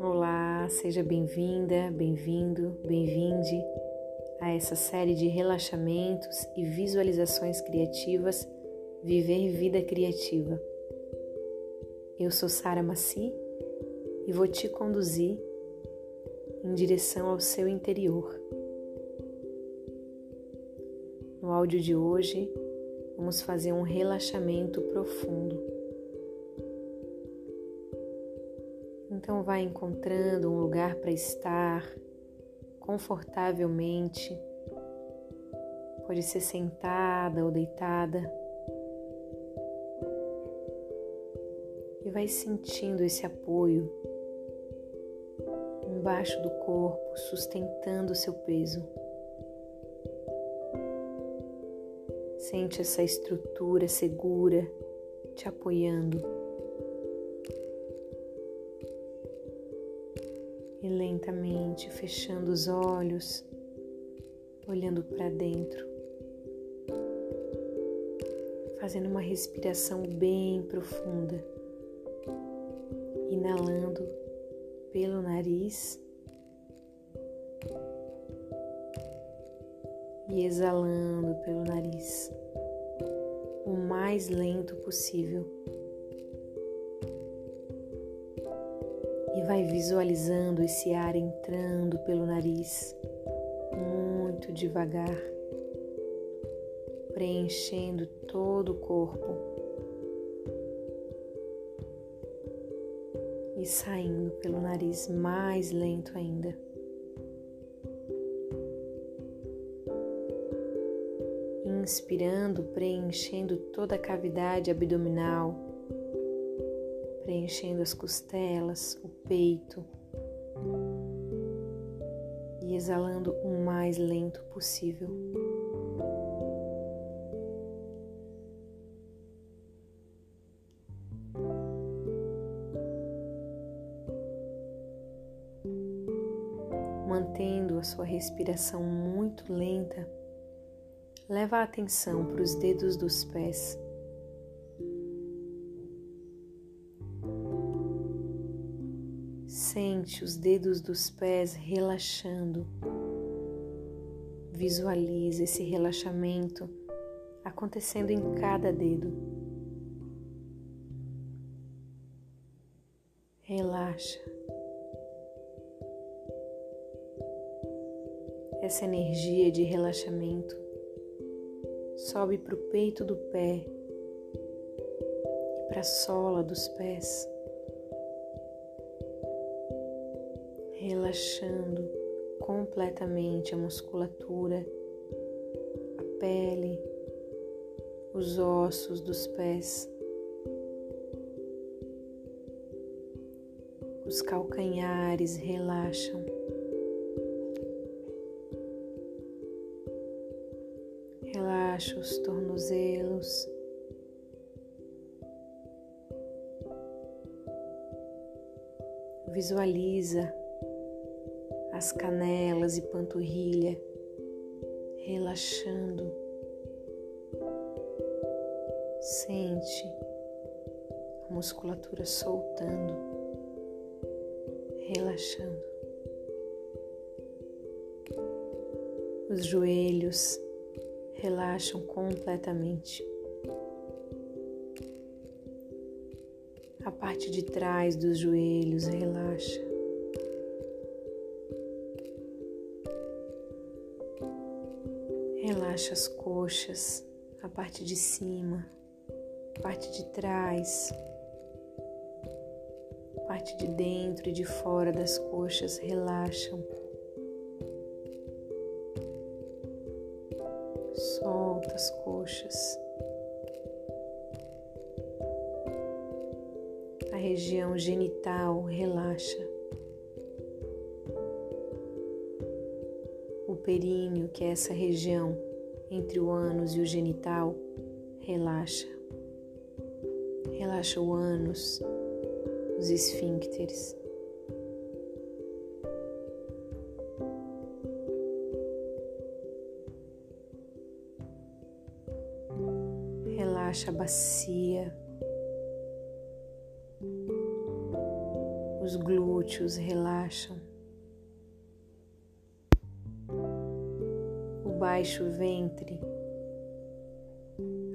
Olá, seja bem-vinda, bem-vindo, bem-vinde a essa série de relaxamentos e visualizações criativas Viver Vida Criativa. Eu sou Sara Maci e vou te conduzir em direção ao seu interior. Áudio de hoje, vamos fazer um relaxamento profundo. Então, vai encontrando um lugar para estar confortavelmente. Pode ser sentada ou deitada. E vai sentindo esse apoio embaixo do corpo, sustentando o seu peso. Sente essa estrutura segura te apoiando. E lentamente fechando os olhos, olhando para dentro, fazendo uma respiração bem profunda, inalando pelo nariz e exalando pelo nariz o mais lento possível. E vai visualizando esse ar entrando pelo nariz muito devagar, preenchendo todo o corpo e saindo pelo nariz mais lento ainda. Inspirando, preenchendo toda a cavidade abdominal, preenchendo as costelas, o peito e exalando o mais lento possível. Mantendo a sua respiração muito lenta leva a atenção para os dedos dos pés. Sente os dedos dos pés relaxando. Visualize esse relaxamento acontecendo em cada dedo. Relaxa. Essa energia de relaxamento sobe para o peito do pé e para a sola dos pés, relaxando completamente a musculatura, a pele, os ossos dos pés, os calcanhares relaxam. Relaxa os tornozelos. Visualiza as canelas e panturrilha relaxando. Sente a musculatura soltando, relaxando. Os joelhos relaxam completamente. A parte de trás dos joelhos relaxa. Relaxa as coxas, a parte de cima, a parte de trás, a parte de dentro e de fora das coxas relaxam. Coxas. A região genital relaxa. O períneo, que é essa região entre o ânus e o genital, relaxa. Relaxa o ânus, os esfíncteres. Relaxa a bacia, os glúteos relaxam, o baixo ventre,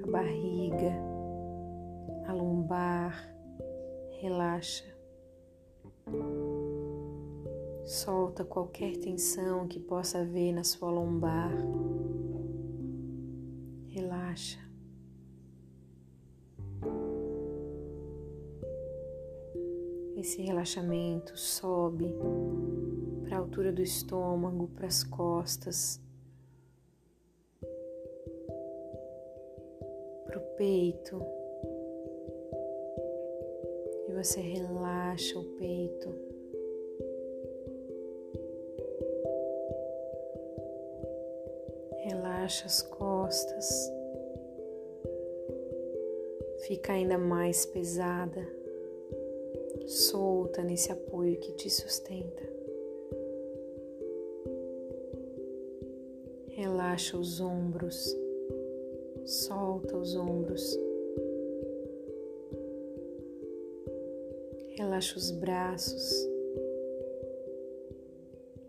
a barriga, a lombar relaxa. Solta qualquer tensão que possa haver na sua lombar. Relaxa. Esse relaxamento sobe para a altura do estômago, para as costas, para o peito. E você relaxa o peito. Relaxa as costas. Fica ainda mais pesada solta nesse apoio que te sustenta. Relaxa os ombros, solta os ombros. Relaxa os braços,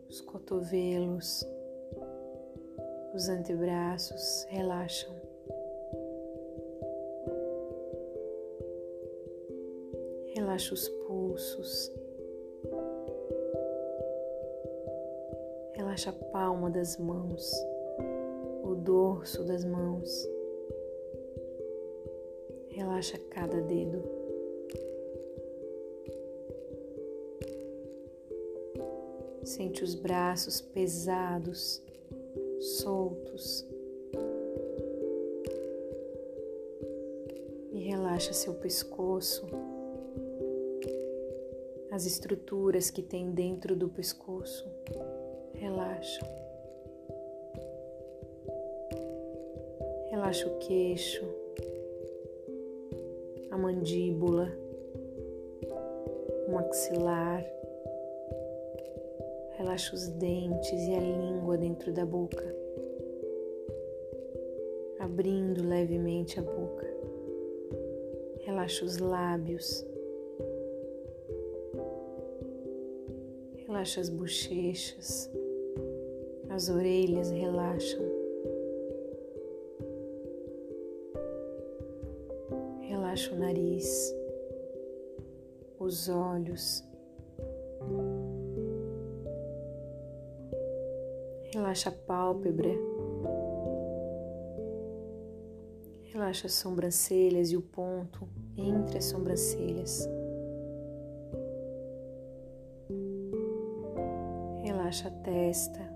os cotovelos, os antebraços relaxam. Relaxa os pulsos. Relaxa a palma das mãos, o dorso das mãos. Relaxa cada dedo. Sente os braços pesados, soltos. E relaxa seu pescoço as estruturas que tem dentro do pescoço relaxam. Relaxa o queixo, a mandíbula, o maxilar. Relaxa os dentes e a língua dentro da boca, abrindo levemente a boca. Relaxa os lábios Relaxa as bochechas, as orelhas relaxam. Relaxa o nariz, os olhos. Relaxa a pálpebra. Relaxa as sobrancelhas e o ponto entre as sobrancelhas. Relaxa a testa.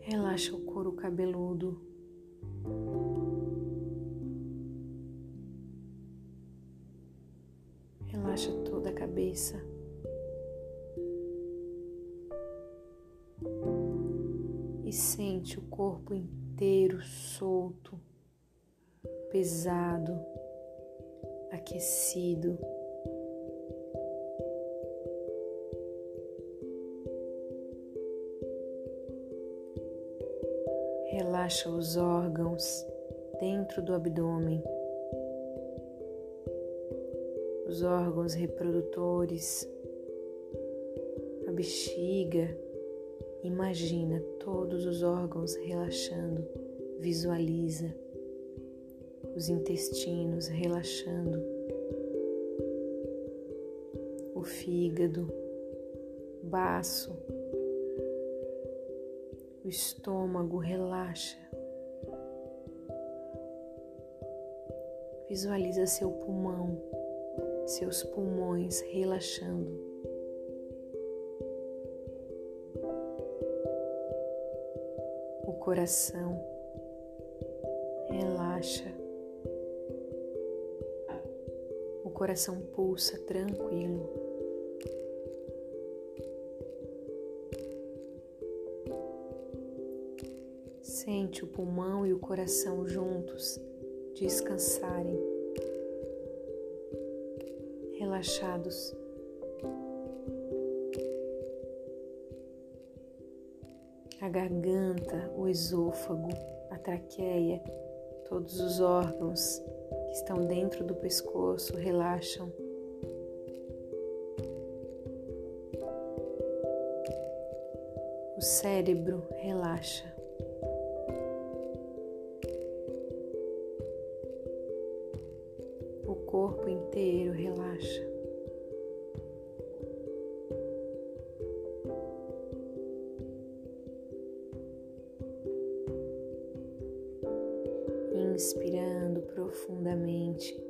Relaxa o couro cabeludo. Relaxa toda a cabeça. E sente o corpo inteiro solto, pesado, aquecido. Relaxa os órgãos dentro do abdômen, os órgãos reprodutores, a bexiga. Imagina todos os órgãos relaxando, visualiza os intestinos relaxando, o fígado, baço, estômago relaxa. Visualiza seu pulmão, seus pulmões relaxando. O coração relaxa. O coração pulsa tranquilo. Sente o pulmão e o coração juntos descansarem, relaxados. a garganta, o esôfago, a traqueia, todos os órgãos que estão dentro do pescoço relaxam. O cérebro relaxa. O corpo inteiro relaxa. inspirando profundamente,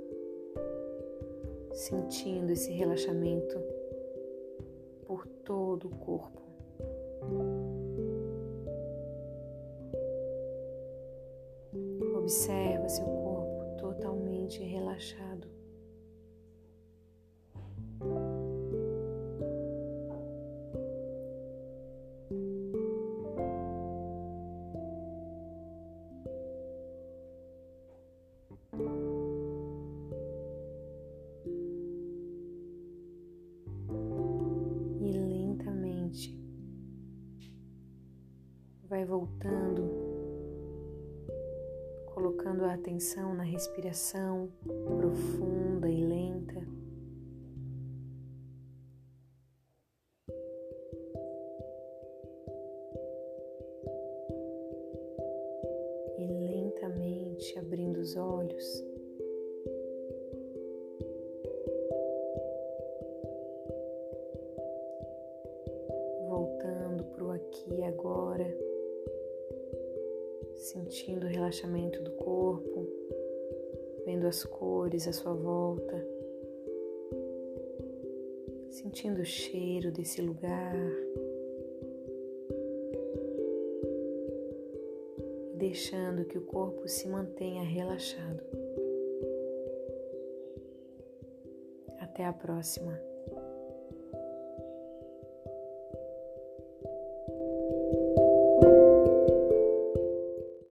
sentindo esse relaxamento por todo o corpo. Observa seu corpo totalmente relaxado. Atenção na respiração profunda e lenta. E lentamente abrindo os olhos. Voltando para o aqui e agora sentindo o relaxamento do corpo, vendo as cores à sua volta, sentindo o cheiro desse lugar. Deixando que o corpo se mantenha relaxado. Até a próxima.